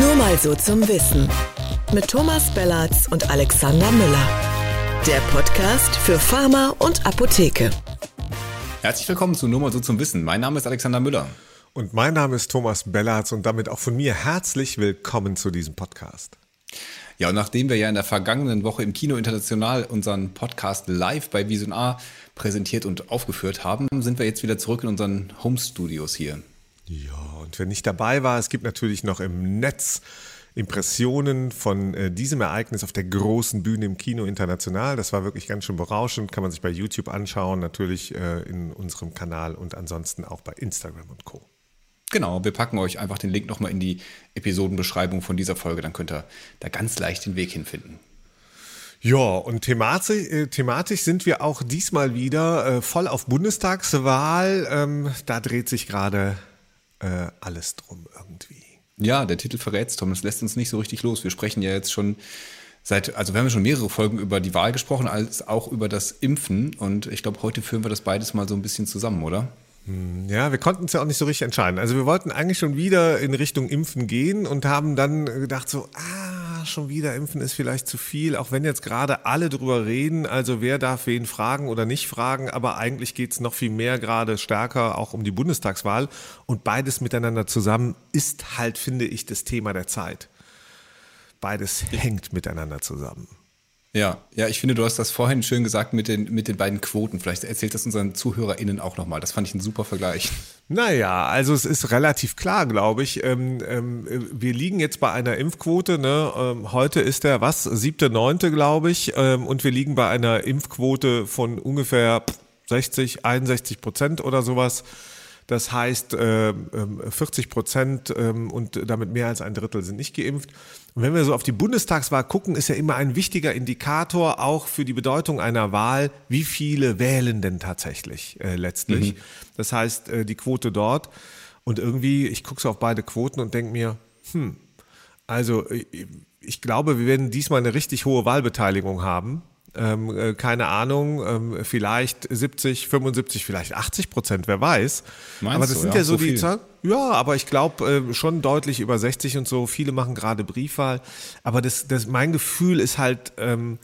Nur mal so zum Wissen. Mit Thomas Bellatz und Alexander Müller. Der Podcast für Pharma und Apotheke. Herzlich willkommen zu Nur mal so zum Wissen. Mein Name ist Alexander Müller. Und mein Name ist Thomas Bellatz und damit auch von mir herzlich willkommen zu diesem Podcast. Ja, und nachdem wir ja in der vergangenen Woche im Kino International unseren Podcast live bei Vision A präsentiert und aufgeführt haben, sind wir jetzt wieder zurück in unseren Home Studios hier. Ja, und wer nicht dabei war, es gibt natürlich noch im Netz Impressionen von äh, diesem Ereignis auf der großen Bühne im Kino International. Das war wirklich ganz schön berauschend, kann man sich bei YouTube anschauen, natürlich äh, in unserem Kanal und ansonsten auch bei Instagram und Co. Genau, wir packen euch einfach den Link nochmal in die Episodenbeschreibung von dieser Folge, dann könnt ihr da ganz leicht den Weg hinfinden. Ja, und thematisch, äh, thematisch sind wir auch diesmal wieder äh, voll auf Bundestagswahl. Ähm, da dreht sich gerade äh, alles drum irgendwie. Ja, der Titel verrät Tom. Das lässt uns nicht so richtig los. Wir sprechen ja jetzt schon seit, also wir haben ja schon mehrere Folgen über die Wahl gesprochen, als auch über das Impfen. Und ich glaube, heute führen wir das beides mal so ein bisschen zusammen, oder? Hm, ja, wir konnten es ja auch nicht so richtig entscheiden. Also wir wollten eigentlich schon wieder in Richtung Impfen gehen und haben dann gedacht so, ah, schon wieder Impfen ist vielleicht zu viel, auch wenn jetzt gerade alle drüber reden, also wer darf wen fragen oder nicht fragen, aber eigentlich geht es noch viel mehr gerade stärker auch um die Bundestagswahl und beides miteinander zusammen ist halt, finde ich, das Thema der Zeit. Beides hängt miteinander zusammen. Ja, ja, ich finde, du hast das vorhin schön gesagt mit den, mit den beiden Quoten. Vielleicht erzählt das unseren ZuhörerInnen auch nochmal. Das fand ich ein super Vergleich. Naja, also es ist relativ klar, glaube ich. Ähm, ähm, wir liegen jetzt bei einer Impfquote. Ne? Ähm, heute ist der was? Siebte, neunte, glaube ich. Ähm, und wir liegen bei einer Impfquote von ungefähr 60, 61 Prozent oder sowas. Das heißt, äh, 40 Prozent äh, und damit mehr als ein Drittel sind nicht geimpft. Und wenn wir so auf die Bundestagswahl gucken, ist ja immer ein wichtiger Indikator auch für die Bedeutung einer Wahl, wie viele wählen denn tatsächlich äh, letztlich. Mhm. Das heißt, äh, die Quote dort. Und irgendwie, ich gucke so auf beide Quoten und denke mir, hm, also ich glaube, wir werden diesmal eine richtig hohe Wahlbeteiligung haben ähm, äh, keine Ahnung, ähm, vielleicht 70, 75, vielleicht 80 Prozent, wer weiß. Meinst aber das du? sind ja, ja so, so die Zahlen. Ja, aber ich glaube äh, schon deutlich über 60 und so. Viele machen gerade Briefwahl. Aber das, das, mein Gefühl ist halt, ähm,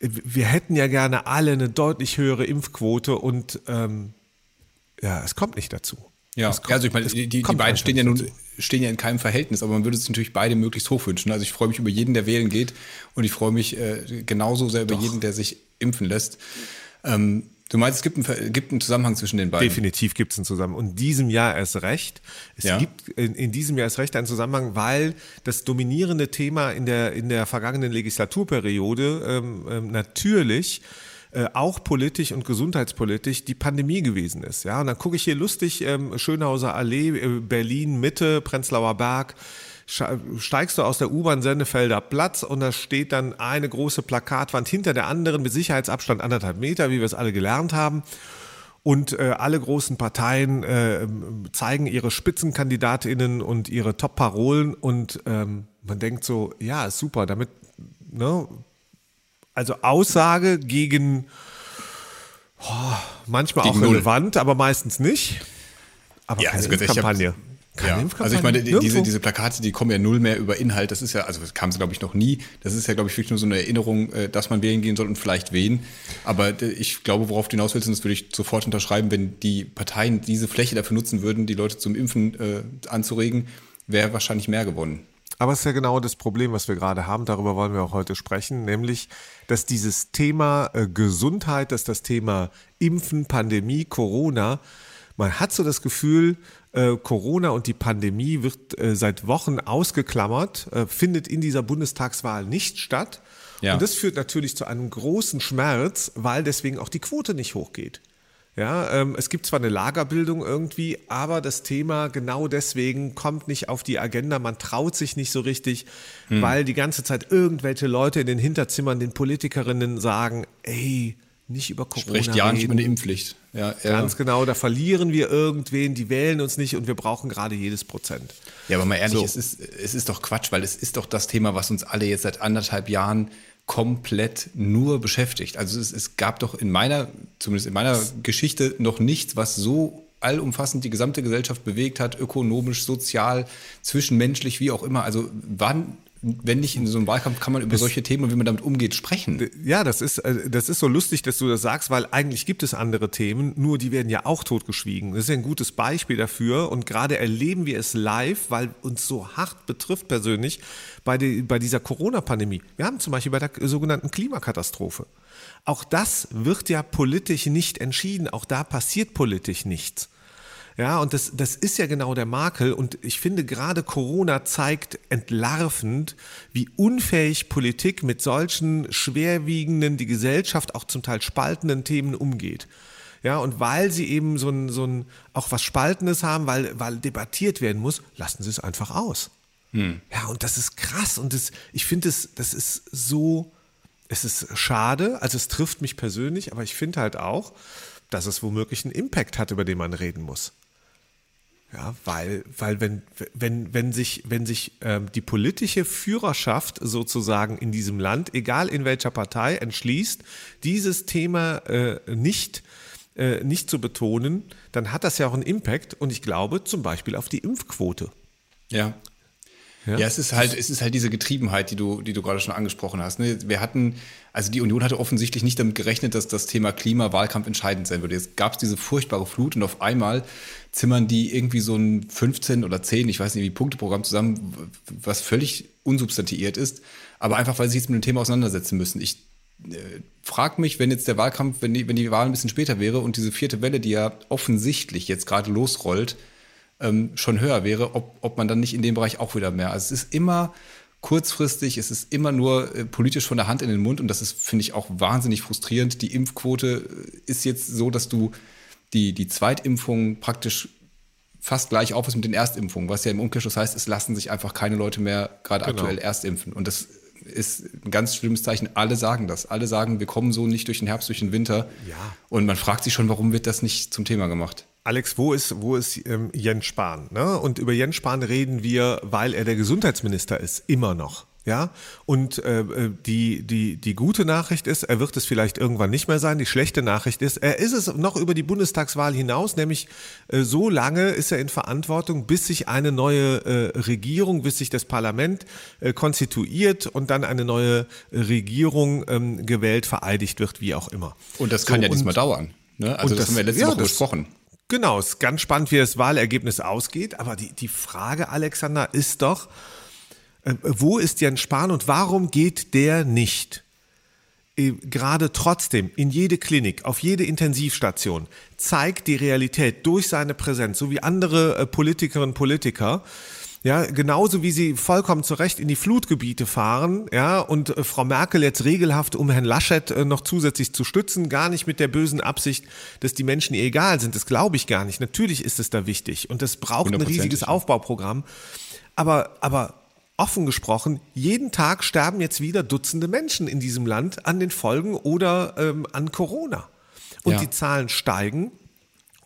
wir hätten ja gerne alle eine deutlich höhere Impfquote und ähm, ja, es kommt nicht dazu. Ja, also ich meine, die, die beiden stehen ja nun stehen ja in keinem Verhältnis, aber man würde sich natürlich beide möglichst hoch wünschen. Also ich freue mich über jeden, der wählen geht und ich freue mich äh, genauso sehr über Doch. jeden, der sich impfen lässt. Ähm, du meinst, es gibt einen, gibt einen, Zusammenhang zwischen den beiden? Definitiv gibt es einen Zusammenhang. Und in diesem Jahr erst recht. Es ja. gibt in, in, diesem Jahr erst recht einen Zusammenhang, weil das dominierende Thema in der, in der vergangenen Legislaturperiode ähm, ähm, natürlich äh, auch politisch und gesundheitspolitisch die Pandemie gewesen ist. Ja, und dann gucke ich hier lustig ähm, Schönhauser Allee, äh, Berlin Mitte, Prenzlauer Berg steigst du aus der U-Bahn Sennefelder Platz und da steht dann eine große Plakatwand hinter der anderen mit Sicherheitsabstand anderthalb Meter, wie wir es alle gelernt haben. Und äh, alle großen Parteien äh, zeigen ihre Spitzenkandidatinnen und ihre Top-Parolen und ähm, man denkt so, ja, super, damit ne, also Aussage gegen oh, manchmal gegen auch relevant, Null. aber meistens nicht. Aber ja, keine also Kampagne. Ja, also ich meine, diese, diese Plakate, die kommen ja null mehr über Inhalt. Das ist ja, also das kam es glaube ich noch nie. Das ist ja, glaube ich, wirklich nur so eine Erinnerung, äh, dass man wählen gehen soll und vielleicht wen. Aber ich glaube, worauf du hinaus willst, und das würde ich sofort unterschreiben, wenn die Parteien diese Fläche dafür nutzen würden, die Leute zum Impfen äh, anzuregen, wäre wahrscheinlich mehr gewonnen. Aber es ist ja genau das Problem, was wir gerade haben. Darüber wollen wir auch heute sprechen, nämlich, dass dieses Thema äh, Gesundheit, dass das Thema Impfen, Pandemie, Corona, man hat so das Gefühl, äh, Corona und die Pandemie wird äh, seit Wochen ausgeklammert, äh, findet in dieser Bundestagswahl nicht statt. Ja. Und das führt natürlich zu einem großen Schmerz, weil deswegen auch die Quote nicht hochgeht. Ja, ähm, es gibt zwar eine Lagerbildung irgendwie, aber das Thema genau deswegen kommt nicht auf die Agenda. Man traut sich nicht so richtig, hm. weil die ganze Zeit irgendwelche Leute in den Hinterzimmern den Politikerinnen sagen, ey, nicht über Corona Spricht ja nicht über eine Impfpflicht. Ja, Ganz genau, da verlieren wir irgendwen, die wählen uns nicht und wir brauchen gerade jedes Prozent. Ja, aber mal ehrlich, so. es, ist, es ist doch Quatsch, weil es ist doch das Thema, was uns alle jetzt seit anderthalb Jahren komplett nur beschäftigt. Also es, es, gab doch in meiner, zumindest in meiner Geschichte, noch nichts, was so allumfassend die gesamte Gesellschaft bewegt hat, ökonomisch, sozial, zwischenmenschlich, wie auch immer. Also wann wenn nicht in so einem Wahlkampf kann man über das, solche Themen und wie man damit umgeht sprechen. Ja, das ist, äh, das ist so lustig, dass du das sagst, weil eigentlich gibt es andere Themen, nur die werden ja auch totgeschwiegen. Das ist ja ein gutes Beispiel dafür und gerade erleben wir es live, weil uns so hart betrifft persönlich bei, die, bei dieser Corona-Pandemie. Wir haben zum Beispiel bei der sogenannten Klimakatastrophe. Auch das wird ja politisch nicht entschieden, auch da passiert politisch nichts. Ja, und das, das ist ja genau der Makel. Und ich finde, gerade Corona zeigt entlarvend, wie unfähig Politik mit solchen schwerwiegenden, die Gesellschaft auch zum Teil spaltenden Themen umgeht. Ja, und weil sie eben so ein, so ein auch was Spaltendes haben, weil, weil debattiert werden muss, lassen sie es einfach aus. Hm. Ja, und das ist krass. Und das, ich finde, das, das ist so, es ist schade, also es trifft mich persönlich, aber ich finde halt auch, dass es womöglich einen Impact hat, über den man reden muss. Ja, weil, weil wenn, wenn, wenn sich, wenn sich ähm, die politische Führerschaft sozusagen in diesem Land, egal in welcher Partei, entschließt, dieses Thema äh, nicht, äh, nicht zu betonen, dann hat das ja auch einen Impact und ich glaube zum Beispiel auf die Impfquote. Ja. Ja, ja es ist halt, es ist halt diese Getriebenheit, die du, die du gerade schon angesprochen hast. Ne? Wir hatten, also die Union hatte offensichtlich nicht damit gerechnet, dass das Thema Klimawahlkampf entscheidend sein würde. Jetzt gab es diese furchtbare Flut und auf einmal zimmern die irgendwie so ein 15 oder 10, ich weiß nicht wie, Punkteprogramm zusammen, was völlig unsubstantiiert ist, aber einfach, weil sie sich jetzt mit dem Thema auseinandersetzen müssen. Ich äh, frage mich, wenn jetzt der Wahlkampf, wenn die, wenn die Wahl ein bisschen später wäre und diese vierte Welle, die ja offensichtlich jetzt gerade losrollt, ähm, schon höher wäre, ob, ob man dann nicht in dem Bereich auch wieder mehr. Also es ist immer kurzfristig, es ist immer nur äh, politisch von der Hand in den Mund und das ist, finde ich, auch wahnsinnig frustrierend. Die Impfquote ist jetzt so, dass du die, die Zweitimpfung praktisch fast gleich auf ist mit den Erstimpfungen, was ja im Umkehrschluss heißt, es lassen sich einfach keine Leute mehr gerade genau. aktuell erstimpfen. Und das ist ein ganz schlimmes Zeichen. Alle sagen das. Alle sagen, wir kommen so nicht durch den Herbst, durch den Winter. Ja. Und man fragt sich schon, warum wird das nicht zum Thema gemacht? Alex, wo ist, wo ist ähm, Jens Spahn? Ne? Und über Jens Spahn reden wir, weil er der Gesundheitsminister ist, immer noch. Ja, und äh, äh, die, die, die gute Nachricht ist, er wird es vielleicht irgendwann nicht mehr sein. Die schlechte Nachricht ist, er ist es noch über die Bundestagswahl hinaus, nämlich äh, so lange ist er in Verantwortung, bis sich eine neue äh, Regierung, bis sich das Parlament äh, konstituiert und dann eine neue Regierung ähm, gewählt, vereidigt wird, wie auch immer. Und das kann so, ja diesmal dauern. Ne? Also das, das, haben wir letzte ja, Woche das, besprochen. Genau, es ist ganz spannend, wie das Wahlergebnis ausgeht. Aber die, die Frage, Alexander, ist doch, äh, wo ist Jens Spahn und warum geht der nicht äh, gerade trotzdem in jede Klinik, auf jede Intensivstation, zeigt die Realität durch seine Präsenz, so wie andere äh, Politikerinnen und Politiker, ja, genauso wie sie vollkommen zu Recht in die Flutgebiete fahren, ja, und äh, Frau Merkel jetzt regelhaft, um Herrn Laschet äh, noch zusätzlich zu stützen, gar nicht mit der bösen Absicht, dass die Menschen ihr egal sind. Das glaube ich gar nicht. Natürlich ist es da wichtig und das braucht ein riesiges Aufbauprogramm. Aber, aber offen gesprochen, jeden Tag sterben jetzt wieder Dutzende Menschen in diesem Land an den Folgen oder ähm, an Corona. Und ja. die Zahlen steigen.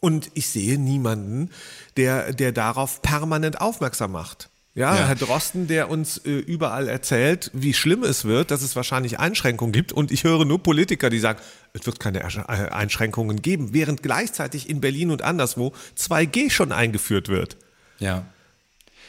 Und ich sehe niemanden, der, der darauf permanent aufmerksam macht. Ja, ja, Herr Drosten, der uns äh, überall erzählt, wie schlimm es wird, dass es wahrscheinlich Einschränkungen gibt. Und ich höre nur Politiker, die sagen, es wird keine äh, Einschränkungen geben, während gleichzeitig in Berlin und anderswo 2G schon eingeführt wird. Ja.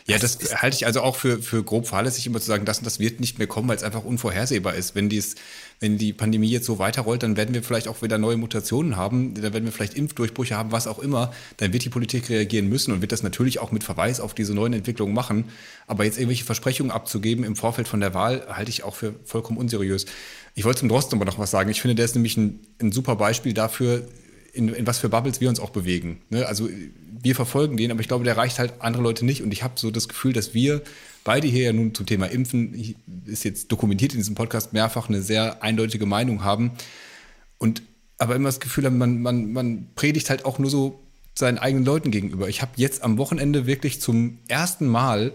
Ja, das halte ich also auch für, für grob fahrlässig, immer zu sagen, das und das wird nicht mehr kommen, weil es einfach unvorhersehbar ist. Wenn, dies, wenn die Pandemie jetzt so weiterrollt, dann werden wir vielleicht auch wieder neue Mutationen haben, dann werden wir vielleicht Impfdurchbrüche haben, was auch immer. Dann wird die Politik reagieren müssen und wird das natürlich auch mit Verweis auf diese neuen Entwicklungen machen. Aber jetzt irgendwelche Versprechungen abzugeben im Vorfeld von der Wahl, halte ich auch für vollkommen unseriös. Ich wollte zum Drosten aber noch was sagen. Ich finde, der ist nämlich ein, ein super Beispiel dafür, in, in was für Bubbles wir uns auch bewegen. Ne? Also wir verfolgen den, aber ich glaube, der reicht halt andere Leute nicht. Und ich habe so das Gefühl, dass wir beide hier ja nun zum Thema Impfen, ist jetzt dokumentiert in diesem Podcast mehrfach, eine sehr eindeutige Meinung haben. Und aber immer das Gefühl haben, man, man, man predigt halt auch nur so seinen eigenen Leuten gegenüber. Ich habe jetzt am Wochenende wirklich zum ersten Mal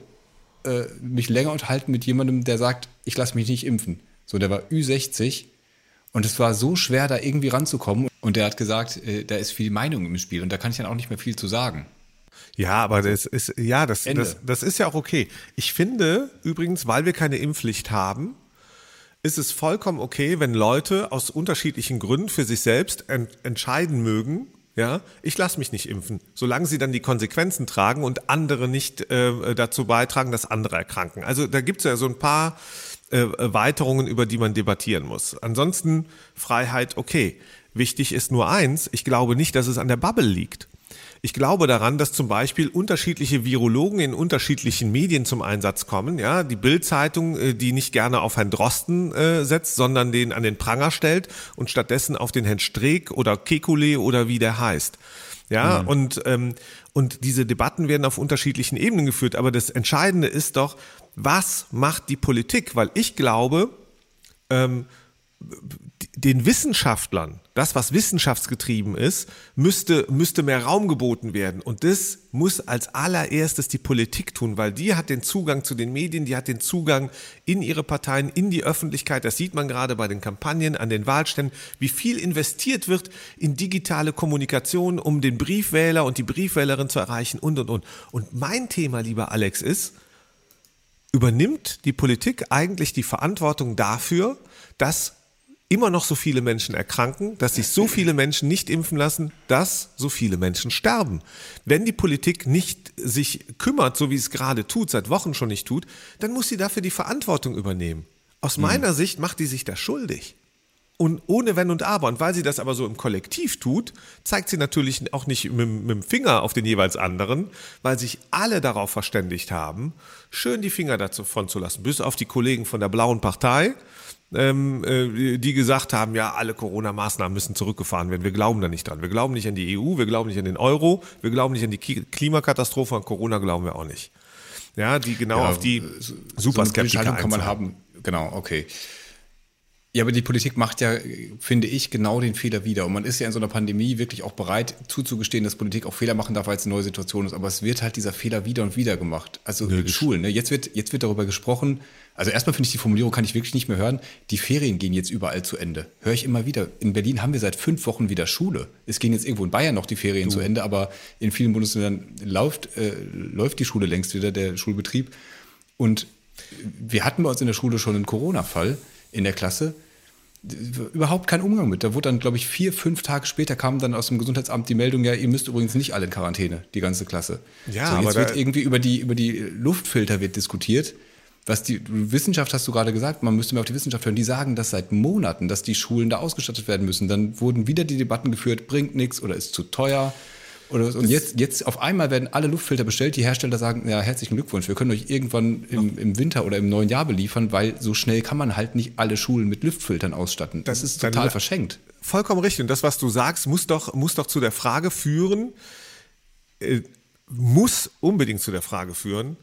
äh, mich länger unterhalten mit jemandem, der sagt, ich lasse mich nicht impfen. So, der war Ü60 und es war so schwer, da irgendwie ranzukommen. Und der hat gesagt, äh, da ist viel Meinung im Spiel und da kann ich dann auch nicht mehr viel zu sagen. Ja, aber das ist, ja, das, das, das ist ja auch okay. Ich finde übrigens, weil wir keine Impfpflicht haben, ist es vollkommen okay, wenn Leute aus unterschiedlichen Gründen für sich selbst ent entscheiden mögen, Ja, ich lasse mich nicht impfen, solange sie dann die Konsequenzen tragen und andere nicht äh, dazu beitragen, dass andere erkranken. Also da gibt es ja so ein paar äh, Erweiterungen, über die man debattieren muss. Ansonsten Freiheit, okay. Wichtig ist nur eins, ich glaube nicht, dass es an der Bubble liegt. Ich glaube daran, dass zum Beispiel unterschiedliche Virologen in unterschiedlichen Medien zum Einsatz kommen. Ja, die Bild-Zeitung, äh, die nicht gerne auf Herrn Drosten äh, setzt, sondern den an den Pranger stellt und stattdessen auf den Herrn Streeck oder Kekulé oder wie der heißt. Ja, mhm. und, ähm, und diese Debatten werden auf unterschiedlichen Ebenen geführt. Aber das Entscheidende ist doch, was macht die Politik? Weil ich glaube, ähm, den Wissenschaftlern, das, was wissenschaftsgetrieben ist, müsste, müsste mehr Raum geboten werden. Und das muss als allererstes die Politik tun, weil die hat den Zugang zu den Medien, die hat den Zugang in ihre Parteien, in die Öffentlichkeit. Das sieht man gerade bei den Kampagnen, an den Wahlständen, wie viel investiert wird in digitale Kommunikation, um den Briefwähler und die Briefwählerin zu erreichen und, und, und. Und mein Thema, lieber Alex, ist, übernimmt die Politik eigentlich die Verantwortung dafür, dass immer noch so viele Menschen erkranken, dass sich so viele Menschen nicht impfen lassen, dass so viele Menschen sterben. Wenn die Politik nicht sich kümmert, so wie es gerade tut, seit Wochen schon nicht tut, dann muss sie dafür die Verantwortung übernehmen. Aus mhm. meiner Sicht macht die sich da schuldig. Und ohne Wenn und Aber. Und weil sie das aber so im Kollektiv tut, zeigt sie natürlich auch nicht mit, mit, dem Finger auf den jeweils anderen, weil sich alle darauf verständigt haben, schön die Finger davon zu lassen. Bis auf die Kollegen von der Blauen Partei, ähm, äh, die gesagt haben, ja, alle Corona-Maßnahmen müssen zurückgefahren werden. Wir glauben da nicht dran. Wir glauben nicht an die EU, wir glauben nicht an den Euro, wir glauben nicht an die Klimakatastrophe, an Corona glauben wir auch nicht. Ja, die genau ja, auf die Superskeptiker so kann man haben. Genau, okay. Ja, aber die Politik macht ja, finde ich, genau den Fehler wieder. Und man ist ja in so einer Pandemie wirklich auch bereit zuzugestehen, dass Politik auch Fehler machen darf, weil es eine neue Situation ist. Aber es wird halt dieser Fehler wieder und wieder gemacht. Also Nö, Schulen, ne? jetzt, wird, jetzt wird darüber gesprochen. Also erstmal finde ich die Formulierung, kann ich wirklich nicht mehr hören. Die Ferien gehen jetzt überall zu Ende. Höre ich immer wieder. In Berlin haben wir seit fünf Wochen wieder Schule. Es gehen jetzt irgendwo in Bayern noch die Ferien du. zu Ende, aber in vielen Bundesländern läuft, äh, läuft die Schule längst wieder, der Schulbetrieb. Und wir hatten bei uns in der Schule schon einen Corona-Fall in der Klasse überhaupt keinen Umgang mit. Da wurde dann, glaube ich, vier, fünf Tage später kam dann aus dem Gesundheitsamt die Meldung, ja, ihr müsst übrigens nicht alle in Quarantäne, die ganze Klasse. Ja, so, jetzt aber wird irgendwie über die, über die Luftfilter wird diskutiert. Was die Wissenschaft hast du gerade gesagt, man müsste mehr auf die Wissenschaft hören, die sagen das seit Monaten, dass die Schulen da ausgestattet werden müssen. Dann wurden wieder die Debatten geführt, bringt nichts oder ist zu teuer. Oder, und jetzt, jetzt auf einmal werden alle Luftfilter bestellt. Die Hersteller sagen, ja, herzlichen Glückwunsch, wir können euch irgendwann im, im Winter oder im neuen Jahr beliefern, weil so schnell kann man halt nicht alle Schulen mit Luftfiltern ausstatten. Das, das ist total dann, verschenkt. Vollkommen richtig. Und das, was du sagst, muss doch, muss doch zu der Frage führen, äh, muss unbedingt zu der Frage führen,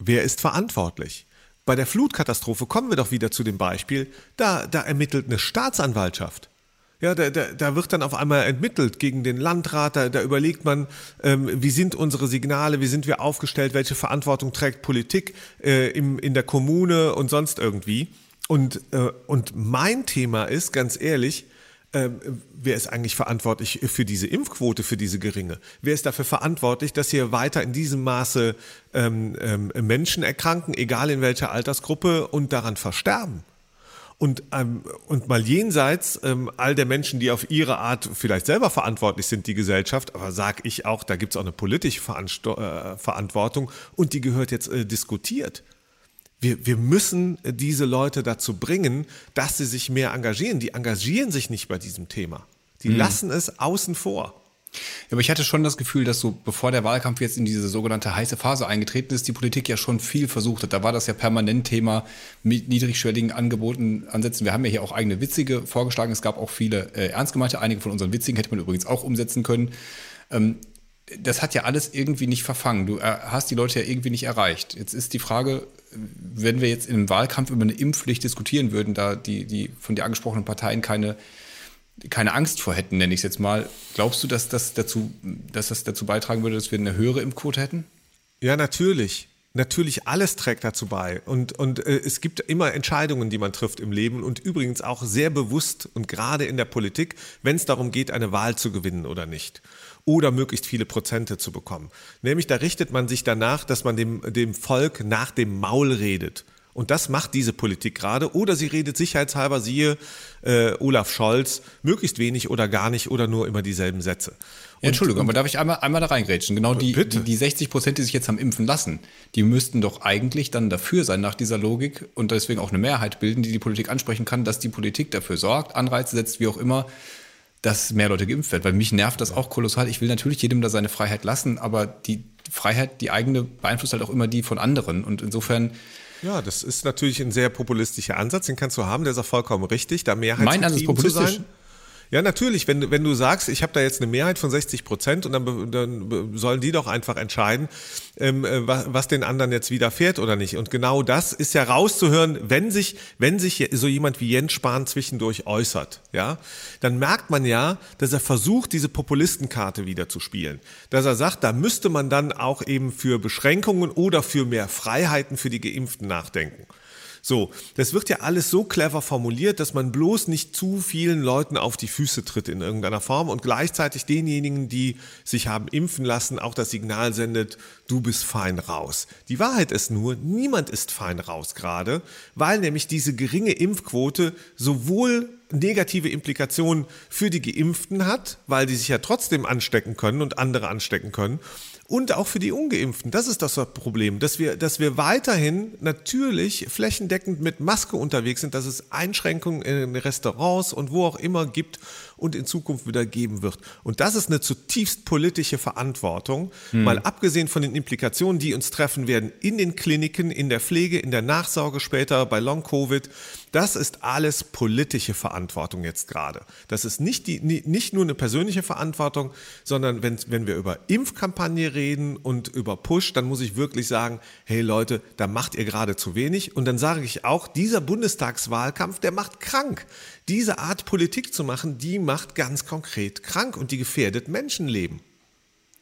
wer ist verantwortlich? Bei der Flutkatastrophe kommen wir doch wieder zu dem Beispiel, da, da ermittelt eine Staatsanwaltschaft. Ja, da, da, da wird dann auf einmal entmittelt gegen den Landrat, da, da überlegt man, ähm, wie sind unsere Signale, wie sind wir aufgestellt, welche Verantwortung trägt Politik äh, im, in der Kommune und sonst irgendwie. Und, äh, und mein Thema ist, ganz ehrlich, äh, wer ist eigentlich verantwortlich für diese Impfquote, für diese geringe? Wer ist dafür verantwortlich, dass hier weiter in diesem Maße ähm, ähm, Menschen erkranken, egal in welcher Altersgruppe, und daran versterben? Und, ähm, und mal jenseits ähm, all der Menschen, die auf ihre Art vielleicht selber verantwortlich sind, die Gesellschaft, aber sag ich auch, da gibt's auch eine politische Veransto äh, Verantwortung und die gehört jetzt äh, diskutiert. Wir, wir müssen diese Leute dazu bringen, dass sie sich mehr engagieren. Die engagieren sich nicht bei diesem Thema. Die mhm. lassen es außen vor. Ja, aber ich hatte schon das Gefühl, dass so bevor der Wahlkampf jetzt in diese sogenannte heiße Phase eingetreten ist, die Politik ja schon viel versucht hat. Da war das ja permanent Thema mit niedrigschwelligen Angeboten ansetzen. Wir haben ja hier auch eigene witzige vorgeschlagen. Es gab auch viele äh, ernst gemeinte. Einige von unseren witzigen hätte man übrigens auch umsetzen können. Ähm, das hat ja alles irgendwie nicht verfangen. Du äh, hast die Leute ja irgendwie nicht erreicht. Jetzt ist die Frage, wenn wir jetzt im Wahlkampf über eine Impfpflicht diskutieren würden, da die, die von dir angesprochenen Parteien keine keine Angst vor hätten, nenne ich es jetzt mal. Glaubst du, dass das, dazu, dass das dazu beitragen würde, dass wir eine höhere Impfquote hätten? Ja, natürlich. Natürlich, alles trägt dazu bei. Und, und äh, es gibt immer Entscheidungen, die man trifft im Leben und übrigens auch sehr bewusst und gerade in der Politik, wenn es darum geht, eine Wahl zu gewinnen oder nicht. Oder möglichst viele Prozente zu bekommen. Nämlich da richtet man sich danach, dass man dem, dem Volk nach dem Maul redet Und das macht diese Politik gerade. Oder sie redet sicherheitshalber, siehe äh, Olaf Scholz, möglichst wenig oder gar nicht oder nur immer dieselben Sätze. Ja, Entschuldigung, aber darf ich einmal, einmal da reingrätschen? Genau die, die, die 60 Prozent, die sich jetzt haben impfen lassen, die müssten doch eigentlich dann dafür sein nach dieser Logik und deswegen auch eine Mehrheit bilden, die die Politik ansprechen kann, dass die Politik dafür sorgt, Anreize setzt, wie auch immer, dass mehr Leute geimpft werden. Weil mich nervt das auch kolossal. Ich will natürlich jedem da seine Freiheit lassen, aber die Freiheit, die eigene, beeinflusst halt auch immer die von anderen. Und insofern ja, das ist natürlich ein sehr populistischer Ansatz, den kannst du haben, der ist auch vollkommen richtig, da Mehrheit mein Ansatz populistisch. zu sein. Ja, natürlich, wenn, wenn du sagst, ich habe da jetzt eine Mehrheit von 60 Prozent und dann, dann sollen die doch einfach entscheiden, ähm, äh, was, was den anderen jetzt widerfährt oder nicht. Und genau das ist ja rauszuhören, wenn sich, wenn sich so jemand wie Jens Spahn zwischendurch äußert, ja, dann merkt man ja, dass er versucht, diese Populistenkarte wieder zu spielen. Dass er sagt, da müsste man dann auch eben für Beschränkungen oder für mehr Freiheiten für die Geimpften nachdenken. So, das wird ja alles so clever formuliert, dass man bloß nicht zu vielen Leuten auf die Füße tritt in irgendeiner Form und gleichzeitig denjenigen, die sich haben impfen lassen, auch das Signal sendet, du bist fein raus. Die Wahrheit ist nur, niemand ist fein raus gerade, weil nämlich diese geringe Impfquote sowohl negative Implikationen für die Geimpften hat, weil die sich ja trotzdem anstecken können und andere anstecken können und auch für die Ungeimpften. Das ist das Problem, dass wir, dass wir weiterhin natürlich flächendeckend mit Maske unterwegs sind, dass es Einschränkungen in Restaurants und wo auch immer gibt und in Zukunft wieder geben wird. Und das ist eine zutiefst politische Verantwortung, hm. mal abgesehen von den Implikationen, die uns treffen werden in den Kliniken, in der Pflege, in der Nachsorge später bei Long-Covid. Das ist alles politische Verantwortung jetzt gerade. Das ist nicht, die, nicht nur eine persönliche Verantwortung, sondern wenn, wenn wir über Impfkampagne reden und über Push, dann muss ich wirklich sagen, hey Leute, da macht ihr gerade zu wenig. Und dann sage ich auch, dieser Bundestagswahlkampf, der macht krank diese Art Politik zu machen, die macht ganz konkret krank und die gefährdet Menschenleben.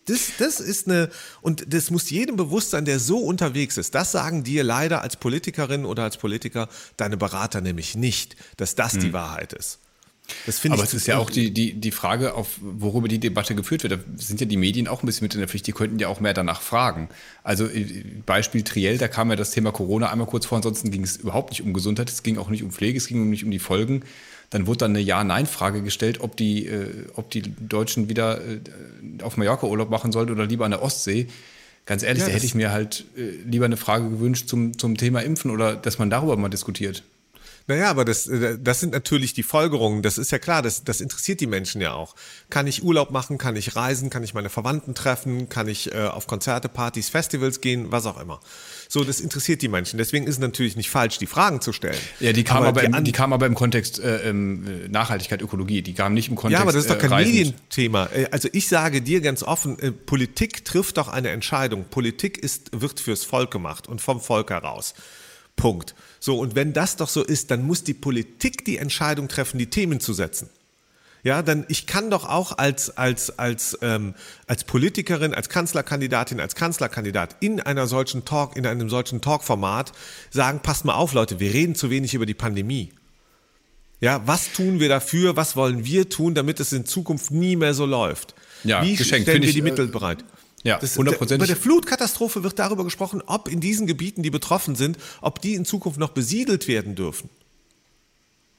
Das, das ist eine, und das muss jedem bewusst sein, der so unterwegs ist. Das sagen dir leider als Politikerin oder als Politiker deine Berater nämlich nicht, dass das hm. die Wahrheit ist. Das Aber es ist ja auch die, die, die Frage, auf worüber die Debatte geführt wird. Da sind ja die Medien auch ein bisschen mit in der Pflicht. Die könnten ja auch mehr danach fragen. Also äh, Beispiel Triell, da kam ja das Thema Corona einmal kurz vor. Ansonsten ging es überhaupt nicht um Gesundheit. Es ging auch nicht um Pflege. Es ging nicht um die Folgen. Dann wurde dann eine Ja-Nein-Frage gestellt, ob die, äh, ob die Deutschen wieder äh, auf Mallorca Urlaub machen sollten oder lieber an der Ostsee. Ganz ehrlich, ja, da hätte ich mir halt äh, lieber eine Frage gewünscht zum, zum Thema Impfen oder dass man darüber mal diskutiert. Naja, aber das, äh, das sind natürlich die Folgerungen. Das ist ja klar, das, das interessiert die Menschen ja auch. Kann ich Urlaub machen? Kann ich reisen? Kann ich meine Verwandten treffen? Kann ich äh, auf Konzerte, Partys, Festivals gehen? Was auch immer. So, das interessiert die Menschen. Deswegen ist es natürlich nicht falsch, die Fragen zu stellen. Ja, die kam aber, aber, im, die aber im Kontext äh, ähm, Nachhaltigkeit, Ökologie. Die kam nicht im Kontext. Ja, aber das ist doch kein äh, Medienthema. Äh, also ich sage dir ganz offen, äh, Politik trifft doch eine Entscheidung. Politik ist, wird fürs Volk gemacht und vom Volk heraus. Punkt. So, und wenn das doch so ist, dann muss die Politik die Entscheidung treffen, die Themen zu setzen. Ja, dann ich kann doch auch als, als, als, ähm, als Politikerin, als Kanzlerkandidatin, als Kanzlerkandidat in einer solchen Talk, in einem solchen Talkformat sagen, passt mal auf, Leute, wir reden zu wenig über die Pandemie. Ja, was tun wir dafür? Was wollen wir tun, damit es in Zukunft nie mehr so läuft? Ja, Wie geschenkt, stellen wir ich, die Mittel äh, bereit? Ja, hundertprozentig. Bei der Flutkatastrophe wird darüber gesprochen, ob in diesen Gebieten, die betroffen sind, ob die in Zukunft noch besiedelt werden dürfen.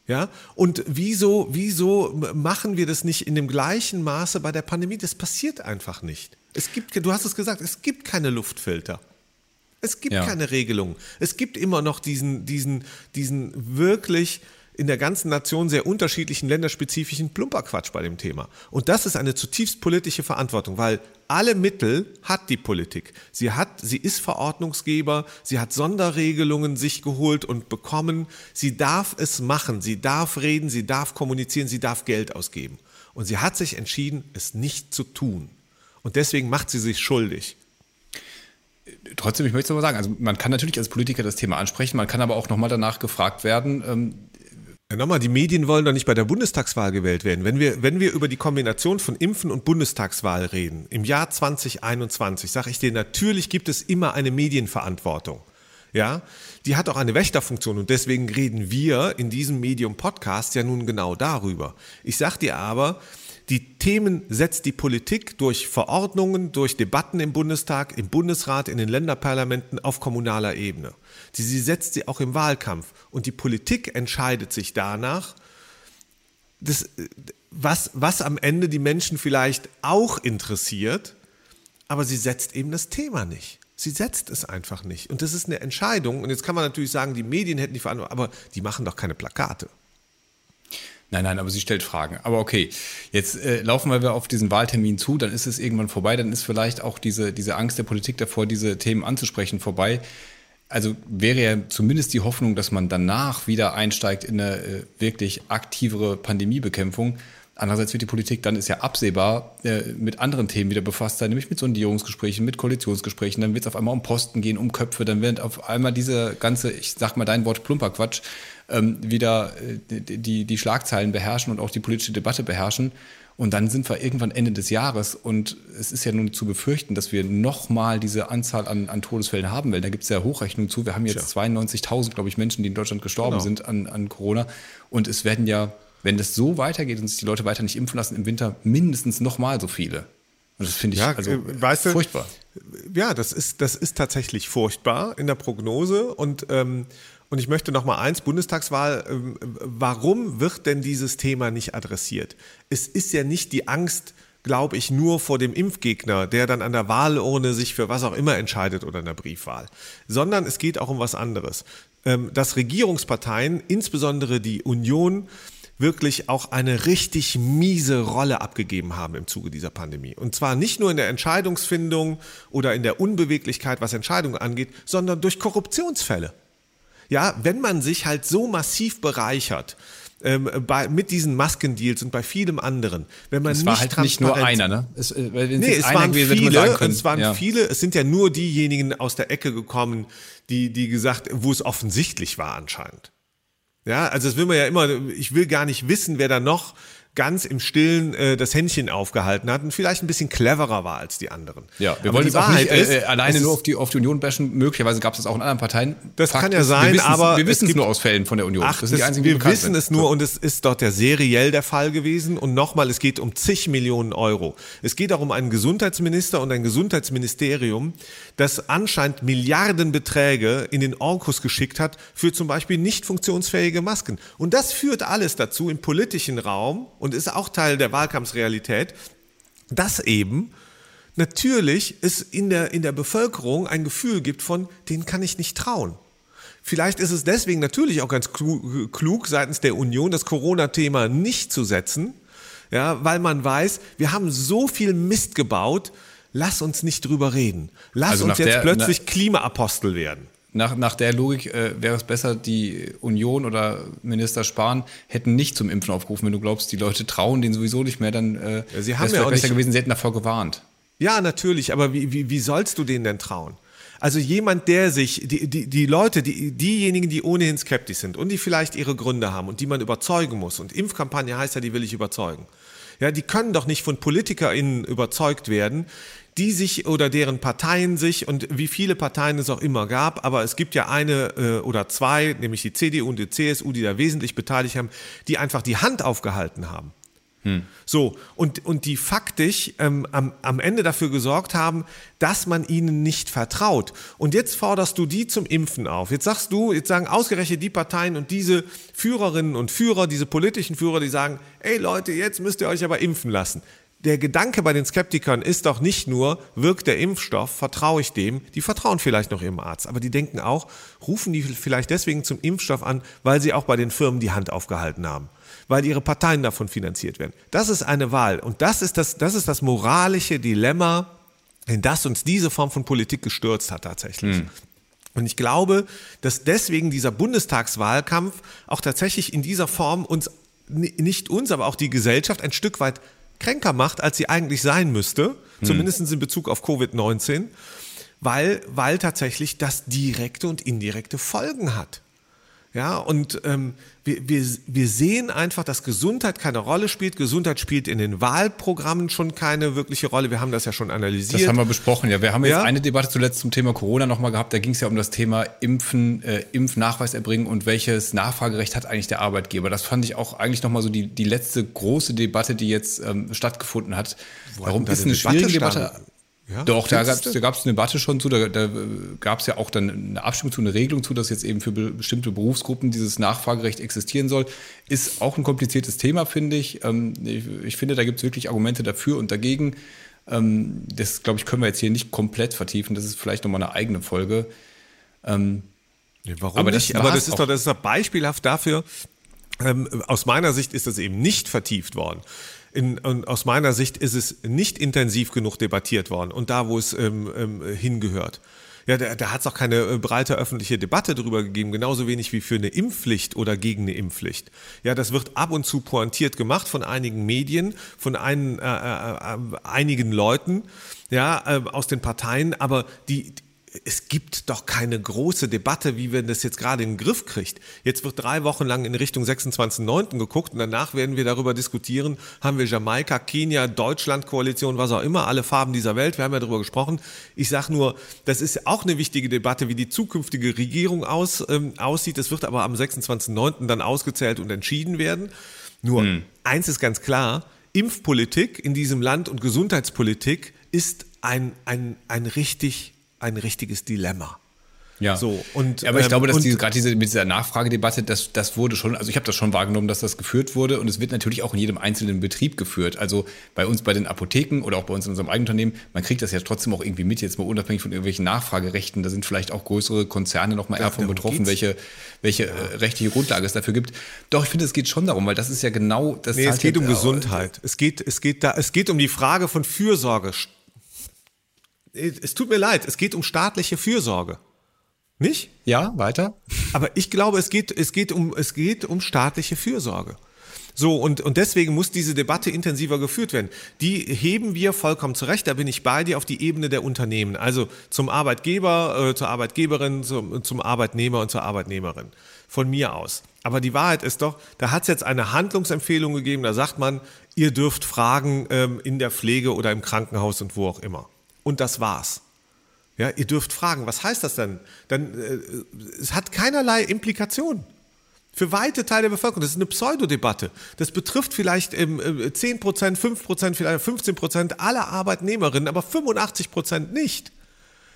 Ja, und wieso, wieso machen wir das nicht in dem gleichen Maße bei der Pandemie? Das passiert einfach nicht. Es gibt, du hast es gesagt, es gibt keine Luftfilter. Es gibt ja. keine Regelung. Es gibt immer noch diesen, diesen, diesen wirklich in der ganzen Nation sehr unterschiedlichen länderspezifischen Plumperquatsch bei dem Thema. Und das ist eine zutiefst politische Verantwortung, weil alle Mittel hat die Politik. Sie hat, sie ist Verordnungsgeber, sie hat Sonderregelungen sich geholt und bekommen. Sie darf es machen, sie darf reden, sie darf kommunizieren, sie darf Geld ausgeben. Und sie hat sich entschieden, es nicht zu tun. Und deswegen macht sie sich schuldig. Trotzdem, ich möchte es aber sagen, also man kann natürlich als Politiker das Thema ansprechen, man kann aber auch nochmal danach gefragt werden, ähm, ja, nochmal, die Medien wollen doch nicht bei der Bundestagswahl gewählt werden. Wenn wir, wenn wir über die Kombination von Impfen und Bundestagswahl reden, im Jahr 2021, sage ich dir, natürlich gibt es immer eine Medienverantwortung. Ja, die hat auch eine Wächterfunktion und deswegen reden wir in diesem Medium Podcast ja nun genau darüber. Ich sag dir aber, Die Themen setzt die Politik durch Verordnungen, durch Debatten im Bundestag, im Bundesrat, in den Länderparlamenten auf kommunaler Ebene. Sie setzt sie auch im Wahlkampf. Und die Politik entscheidet sich danach, das, was, was am Ende die Menschen vielleicht auch interessiert, aber sie setzt eben das Thema nicht. Sie setzt es einfach nicht. Und das ist eine Entscheidung. Und jetzt kann man natürlich sagen, die Medien hätten die Verantwortung, aber die machen doch keine Plakate. Nein, nein, aber sie stellt Fragen. Aber okay, jetzt äh, laufen wir auf diesen Wahltermin zu, dann ist es irgendwann vorbei, dann ist vielleicht auch diese, diese Angst der Politik davor, diese Themen anzusprechen, vorbei. Also wäre ja zumindest die Hoffnung, dass man danach wieder einsteigt in eine äh, wirklich aktivere Pandemiebekämpfung. Andererseits wird die Politik, dann ist ja absehbar, äh, mit anderen Themen wieder befasst sein, nämlich mit Sondierungsgesprächen, mit Koalitionsgesprächen. Dann wird es auf einmal um Posten gehen, um Köpfe. Dann wird auf einmal diese ganze, ich sag mal dein Wort, Plumperquatsch, ähm, wieder äh, die, die Schlagzeilen beherrschen und auch die politische Debatte beherrschen. Und dann sind wir irgendwann Ende des Jahres und es ist ja nun zu befürchten, dass wir nochmal diese Anzahl an, an Todesfällen haben werden. Da gibt es ja Hochrechnungen zu. Wir haben jetzt ja. 92.000, glaube ich, Menschen, die in Deutschland gestorben genau. sind an, an Corona. Und es werden ja, wenn das so weitergeht und sich die Leute weiter nicht impfen lassen, im Winter mindestens nochmal so viele. Und das finde ich ja, also äh, weißt du, furchtbar. Ja, das ist, das ist tatsächlich furchtbar in der Prognose. Und ähm, und ich möchte noch mal eins, Bundestagswahl, ähm, warum wird denn dieses Thema nicht adressiert? Es ist ja nicht die Angst, glaube ich, nur vor dem Impfgegner, der dann an der Wahlurne sich für was auch immer entscheidet oder in der Briefwahl, sondern es geht auch um was anderes. Ähm, dass Regierungsparteien, insbesondere die Union, wirklich auch eine richtig miese Rolle abgegeben haben im Zuge dieser Pandemie. Und zwar nicht nur in der Entscheidungsfindung oder in der Unbeweglichkeit, was Entscheidungen angeht, sondern durch Korruptionsfälle. Ja, wenn man sich halt so massiv bereichert, ähm, bei, mit diesen Maskendeals und bei vielem anderen. Wenn man es war nicht halt nicht nur einer, ne? Es, äh, nee, es waren gewesen, viele, es waren ja. viele, es sind ja nur diejenigen aus der Ecke gekommen, die, die gesagt, wo es offensichtlich war anscheinend. Ja, also das will man ja immer, ich will gar nicht wissen, wer da noch ganz im Stillen äh, das Händchen aufgehalten hat und vielleicht ein bisschen cleverer war als die anderen. Ja, wir wollen die Wahrheit nicht, äh, alleine nur auf die, auf die Union bashen. Möglicherweise gab es das auch in anderen Parteien. Das Fakt kann ja ist, sein, wir aber wir wissen es nur aus Fällen von der Union. Ach, das sind die einzigen, wir wissen es nur und es ist dort der seriell der Fall gewesen. Und nochmal, es geht um zig Millionen Euro. Es geht auch um einen Gesundheitsminister und ein Gesundheitsministerium, das anscheinend Milliardenbeträge in den Orkus geschickt hat für zum Beispiel nicht funktionsfähige Masken. Und das führt alles dazu im politischen Raum und ist auch Teil der Wahlkampfsrealität, dass eben natürlich es in der, in der Bevölkerung ein Gefühl gibt von, den kann ich nicht trauen. Vielleicht ist es deswegen natürlich auch ganz klug seitens der Union, das Corona-Thema nicht zu setzen, ja, weil man weiß, wir haben so viel Mist gebaut, lass uns nicht drüber reden. Lass also uns jetzt der, plötzlich Klimaapostel werden nach, nach der Logik äh, wäre es besser, die Union oder Minister Spahn hätten nicht zum Impfen aufgerufen. Wenn du glaubst, die Leute trauen denen sowieso nicht mehr, dann äh, ja, sie haben ja auch besser gewesen, sie hätten davor gewarnt. Ja, natürlich, aber wie, wie, wie sollst du denen denn trauen? Also jemand, der sich, die, die, die Leute, die, diejenigen, die ohnehin skeptisch sind und die vielleicht ihre Gründe haben und die man überzeugen muss, und Impfkampagne heißt ja, die will ich überzeugen. Ja, die können doch nicht von PolitikerInnen überzeugt werden, die sich oder deren Parteien sich und wie viele Parteien es auch immer gab, aber es gibt ja eine äh, oder zwei, nämlich die CDU und die CSU, die da wesentlich beteiligt haben, die einfach die Hand aufgehalten haben. Hm. So, und, und die faktisch ähm, am, am Ende dafür gesorgt haben, dass man ihnen nicht vertraut. Und jetzt forderst du die zum Impfen auf. Jetzt sagst du, jetzt sagen ausgerechnet die Parteien und diese Führerinnen und Führer, diese politischen Führer, die sagen, ey Leute, jetzt müsst ihr euch aber impfen lassen der Gedanke bei den Skeptikern ist doch nicht nur, wirkt der Impfstoff, vertraue ich dem, die vertrauen vielleicht noch ihrem Arzt, aber die denken auch, rufen die vielleicht deswegen zum Impfstoff an, weil sie auch bei den Firmen die Hand aufgehalten haben, weil ihre Parteien davon finanziert werden. Das ist eine Wahl und das ist das, das, ist das moralische Dilemma, in das uns diese Form von Politik gestürzt hat tatsächlich. Hm. Und ich glaube, dass deswegen dieser Bundestagswahlkampf auch tatsächlich in dieser Form uns, nicht uns, aber auch die Gesellschaft ein Stück weit kränker macht, als sie eigentlich sein müsste, hm. zumindest in Bezug auf Covid-19, weil, weil tatsächlich das direkte und indirekte Folgen hat. Ja, und ähm, wir, wir, wir sehen einfach, dass Gesundheit keine Rolle spielt. Gesundheit spielt in den Wahlprogrammen schon keine wirkliche Rolle. Wir haben das ja schon analysiert. Das haben wir besprochen, ja. Wir haben jetzt ja? eine Debatte zuletzt zum Thema Corona nochmal gehabt. Da ging es ja um das Thema Impfen, äh, Impfnachweis erbringen und welches Nachfragerecht hat eigentlich der Arbeitgeber. Das fand ich auch eigentlich nochmal so die, die letzte große Debatte, die jetzt ähm, stattgefunden hat. Warum ist eine schwierige Debatte? Ja, Doch, da gab es da gab's eine Debatte schon zu, da, da gab es ja auch dann eine Abstimmung zu, eine Regelung zu, dass jetzt eben für bestimmte Berufsgruppen dieses Nachfragerecht existieren soll. Ist auch ein kompliziertes Thema, finde ich. Ähm, ich, ich finde, da gibt es wirklich Argumente dafür und dagegen. Ähm, das, glaube ich, können wir jetzt hier nicht komplett vertiefen. Das ist vielleicht nochmal eine eigene Folge. Ähm, warum aber nicht? aber das ist, doch, das ist doch beispielhaft dafür. aus meiner Sicht ist das eben nicht vertieft worden in, aus meiner Sicht ist es nicht intensiv genug debattiert worden und da, wo es ähm, ähm, hingehört. Ja, da, da hat es auch keine äh, breite öffentliche Debatte darüber gegeben, genauso wenig wie für eine Impfpflicht oder gegen eine Impfpflicht. Ja, das wird ab und zu pointiert gemacht von einigen Medien, von einen, äh, äh, äh einigen Leuten, ja, äh, aus den Parteien, aber die, es gibt doch keine große Debatte, wie man das jetzt gerade in den Griff kriegt. Jetzt wird drei Wochen lang in Richtung 26.9. geguckt und danach werden wir darüber diskutieren, haben wir Jamaika, Kenia, Deutschland, Koalition, was auch immer, alle Farben dieser Welt, wir haben ja darüber gesprochen. Ich sage nur, das ist auch eine wichtige Debatte, wie die zukünftige Regierung aus, ähm, aussieht. Das wird aber am 26.9. dann ausgezählt und entschieden werden. Nur, hm. eins ist ganz klar, Impfpolitik in diesem Land und Gesundheitspolitik ist ein, ein, ein richtig ein richtiges Dilemma. Ja. So, und, ja, aber ich ähm, glaube, dass diese, gerade diese, mit dieser Nachfragedebatte, das, das wurde schon, also ich habe das schon wahrgenommen, dass das geführt wurde und es wird natürlich auch in jedem einzelnen Betrieb geführt. Also bei uns bei den Apotheken oder auch bei uns in unserem Eigenunternehmen, man kriegt das ja trotzdem auch irgendwie mit, jetzt mal unabhängig von irgendwelchen Nachfragerechten. Da sind vielleicht auch größere Konzerne nochmal eher von betroffen, welche, welche ja. äh, rechtliche Grundlage es dafür gibt. Doch, ich finde, es geht schon darum, weil das ist ja genau das. Nee, es geht um Gesundheit. Es geht, es geht da, es geht um die Frage von Fürsorge es tut mir leid, es geht um staatliche Fürsorge. Nicht? Ja, weiter. Aber ich glaube, es geht, es geht um, es geht um staatliche Fürsorge. So, und, und deswegen muss diese Debatte intensiver geführt werden. Die heben wir vollkommen zurecht, da bin ich bei dir, auf die Ebene der Unternehmen. Also zum Arbeitgeber, äh, zur Arbeitgeberin, zum, zum Arbeitnehmer und zur Arbeitnehmerin. Von mir aus. Aber die Wahrheit ist doch, da hat es jetzt eine Handlungsempfehlung gegeben, da sagt man, ihr dürft fragen ähm, in der Pflege oder im Krankenhaus und wo auch immer und das war's. Ja, ihr dürft fragen, was heißt das denn? Dann, äh, es hat keinerlei Implikationen. Für weite Teile der Bevölkerung. Das ist eine Pseudodebatte. Das betrifft vielleicht ähm, 10 Prozent, 5 Prozent, vielleicht 15 Prozent aller Arbeitnehmerinnen, aber 85 Prozent nicht.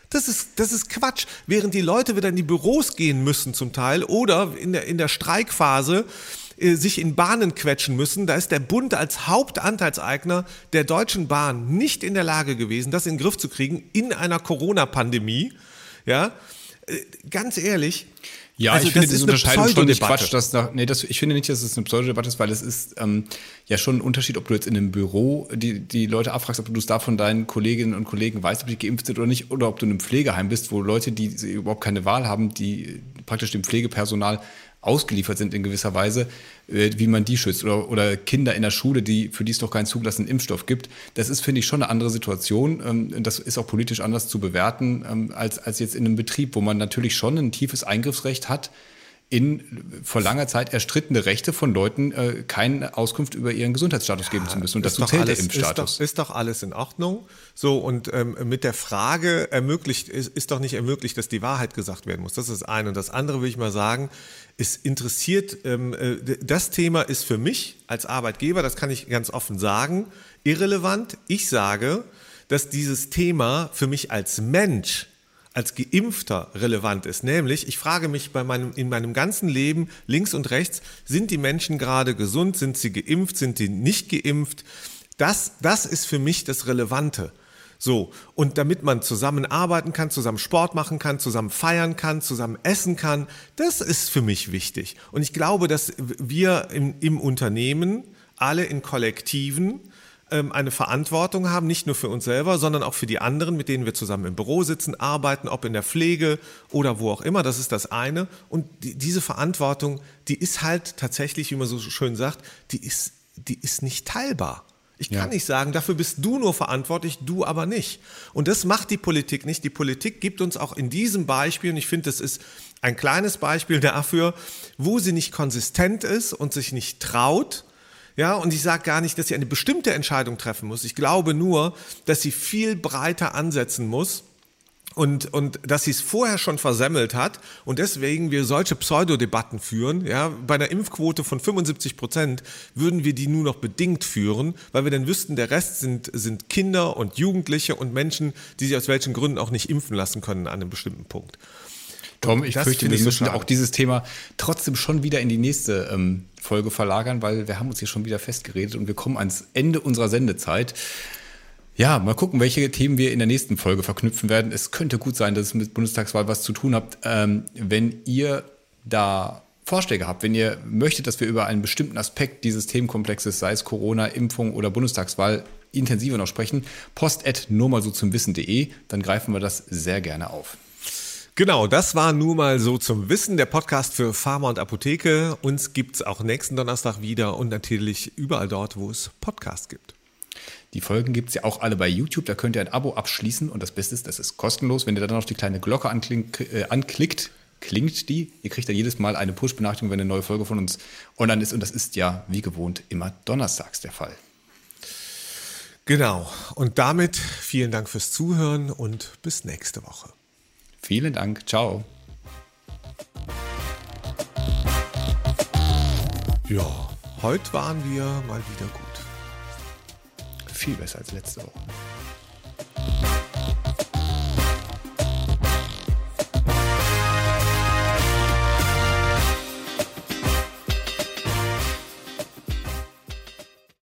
Das ist, das ist Quatsch. Während die Leute wieder in die Büros gehen müssen zum Teil oder in der, in der Streikphase äh, sich in Bahnen quetschen müssen. Da ist der Bund als Hauptanteilseigner der Deutschen Bahn nicht in der Lage gewesen, das in den Griff zu kriegen in einer Corona-Pandemie. Ja, äh, ganz ehrlich. Ja, also ich finde diese Unterscheidung schon nicht Quatsch. Dass nee, das, ich finde nicht, dass es eine Pseudodebatte ist, weil es ist ähm, ja schon ein Unterschied, ob du jetzt in einem Büro die, die Leute abfragst, ob du es da von deinen Kolleginnen und Kollegen weißt, ob die geimpft sind oder nicht, oder ob du in einem Pflegeheim bist, wo Leute, die überhaupt keine Wahl haben, die praktisch dem Pflegepersonal ausgeliefert sind in gewisser Weise, äh, wie man die schützt. Oder, oder Kinder in der Schule, die, für die es doch keinen zugelassenen Impfstoff gibt. Das ist, finde ich, schon eine andere Situation. Ähm, das ist auch politisch anders zu bewerten ähm, als, als jetzt in einem Betrieb, wo man natürlich schon ein tiefes Eingriffsrecht hat in vor langer Zeit erstrittene Rechte von Leuten, äh, keine Auskunft über ihren Gesundheitsstatus ja, geben zu müssen. Und das zählt alles, der Impfstatus. Ist doch, ist doch, alles in Ordnung. So, und ähm, mit der Frage ermöglicht, ist, ist doch nicht ermöglicht, dass die Wahrheit gesagt werden muss. Das ist das eine. Und das andere will ich mal sagen, es interessiert, ähm, äh, das Thema ist für mich als Arbeitgeber, das kann ich ganz offen sagen, irrelevant. Ich sage, dass dieses Thema für mich als Mensch als Geimpfter relevant ist. Nämlich, ich frage mich bei meinem, in meinem ganzen Leben links und rechts, sind die Menschen gerade gesund, sind sie geimpft, sind sie nicht geimpft? Das, das ist für mich das Relevante. So, und damit man zusammen arbeiten kann, zusammen Sport machen kann, zusammen feiern kann, zusammen essen kann, das ist für mich wichtig. Und ich glaube, dass wir im, im Unternehmen alle in Kollektiven ähm, eine Verantwortung haben, nicht nur für uns selber, sondern auch für die anderen, mit denen wir zusammen im Büro sitzen, arbeiten, ob in der Pflege oder wo auch immer. Das ist das eine. Und die, diese Verantwortung, die ist halt tatsächlich, wie man so schön sagt, die ist, die ist nicht teilbar. Ich kann ja. nicht sagen, dafür bist du nur verantwortlich, du aber nicht. Und das macht die Politik nicht. Die Politik gibt uns auch in diesem Beispiel, und ich finde, das ist ein kleines Beispiel dafür, wo sie nicht konsistent ist und sich nicht traut. Ja, und ich sage gar nicht, dass sie eine bestimmte Entscheidung treffen muss. Ich glaube nur, dass sie viel breiter ansetzen muss und, und dass sie es vorher schon versemmelt hat und deswegen wir solche Pseudodebatten führen. Ja, bei einer Impfquote von 75 Prozent würden wir die nur noch bedingt führen, weil wir dann wüssten, der Rest sind, sind Kinder und Jugendliche und Menschen, die sich aus welchen Gründen auch nicht impfen lassen können an einem bestimmten Punkt. Tom, ich fürchte, wir müssen auch dieses Thema trotzdem schon wieder in die nächste ähm, Folge verlagern, weil wir haben uns hier schon wieder festgeredet und wir kommen ans Ende unserer Sendezeit. Ja, mal gucken, welche Themen wir in der nächsten Folge verknüpfen werden. Es könnte gut sein, dass es mit Bundestagswahl was zu tun habt. Ähm, wenn ihr da Vorschläge habt, wenn ihr möchtet, dass wir über einen bestimmten Aspekt dieses Themenkomplexes, sei es Corona, Impfung oder Bundestagswahl, intensiver noch sprechen, post at nur mal so zum Wissen.de, dann greifen wir das sehr gerne auf. Genau, das war nur mal so zum Wissen, der Podcast für Pharma und Apotheke. Uns gibt es auch nächsten Donnerstag wieder und natürlich überall dort, wo es Podcasts gibt. Die Folgen gibt es ja auch alle bei YouTube. Da könnt ihr ein Abo abschließen. Und das Beste ist, das ist kostenlos. Wenn ihr dann noch die kleine Glocke anklick, äh, anklickt, klingt die. Ihr kriegt dann jedes Mal eine Push-Benachrichtigung, wenn eine neue Folge von uns online ist. Und das ist ja wie gewohnt immer donnerstags der Fall. Genau. Und damit vielen Dank fürs Zuhören und bis nächste Woche. Vielen Dank. Ciao. Ja, heute waren wir mal wieder gut. Viel besser als letzte Woche.